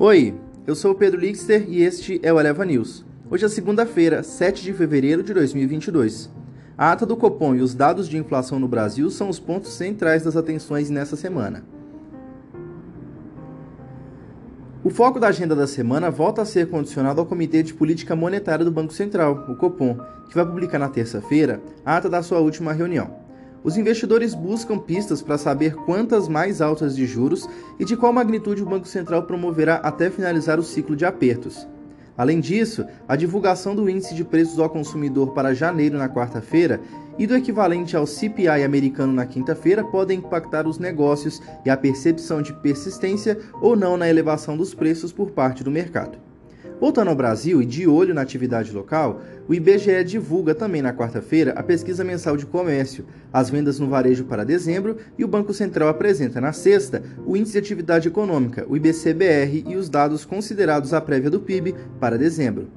Oi, eu sou o Pedro Lixter e este é o Eleva News. Hoje é segunda-feira, 7 de fevereiro de 2022. A ata do Copom e os dados de inflação no Brasil são os pontos centrais das atenções nessa semana. O foco da agenda da semana volta a ser condicionado ao Comitê de Política Monetária do Banco Central, o Copom, que vai publicar na terça-feira a ata da sua última reunião. Os investidores buscam pistas para saber quantas mais altas de juros e de qual magnitude o Banco Central promoverá até finalizar o ciclo de apertos. Além disso, a divulgação do índice de preços ao consumidor para janeiro na quarta-feira e do equivalente ao CPI americano na quinta-feira podem impactar os negócios e a percepção de persistência ou não na elevação dos preços por parte do mercado. Voltando ao Brasil e de olho na atividade local, o IBGE divulga também na quarta-feira a pesquisa mensal de comércio, as vendas no varejo para dezembro e o Banco Central apresenta na sexta o Índice de Atividade Econômica, o IBCBR, e os dados considerados a prévia do PIB para dezembro.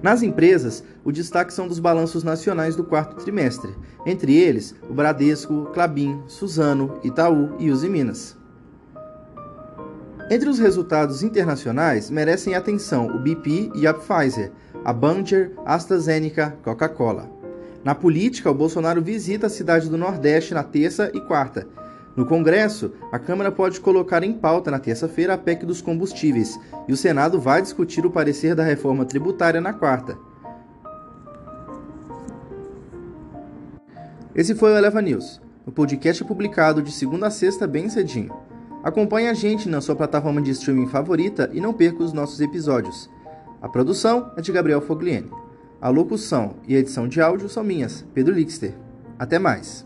Nas empresas, o destaque são dos balanços nacionais do quarto trimestre, entre eles o Bradesco, Clabin, Suzano, Itaú e Uzi Minas. Entre os resultados internacionais, merecem atenção o BP e a Pfizer, a Banger, AstraZeneca, Coca-Cola. Na política, o Bolsonaro visita a cidade do Nordeste na terça e quarta. No Congresso, a Câmara pode colocar em pauta na terça-feira a PEC dos combustíveis e o Senado vai discutir o parecer da reforma tributária na quarta. Esse foi o Eleva News. O podcast é publicado de segunda a sexta bem cedinho. Acompanhe a gente na sua plataforma de streaming favorita e não perca os nossos episódios. A produção é de Gabriel Fogliene. A locução e a edição de áudio são minhas, Pedro Lixter. Até mais!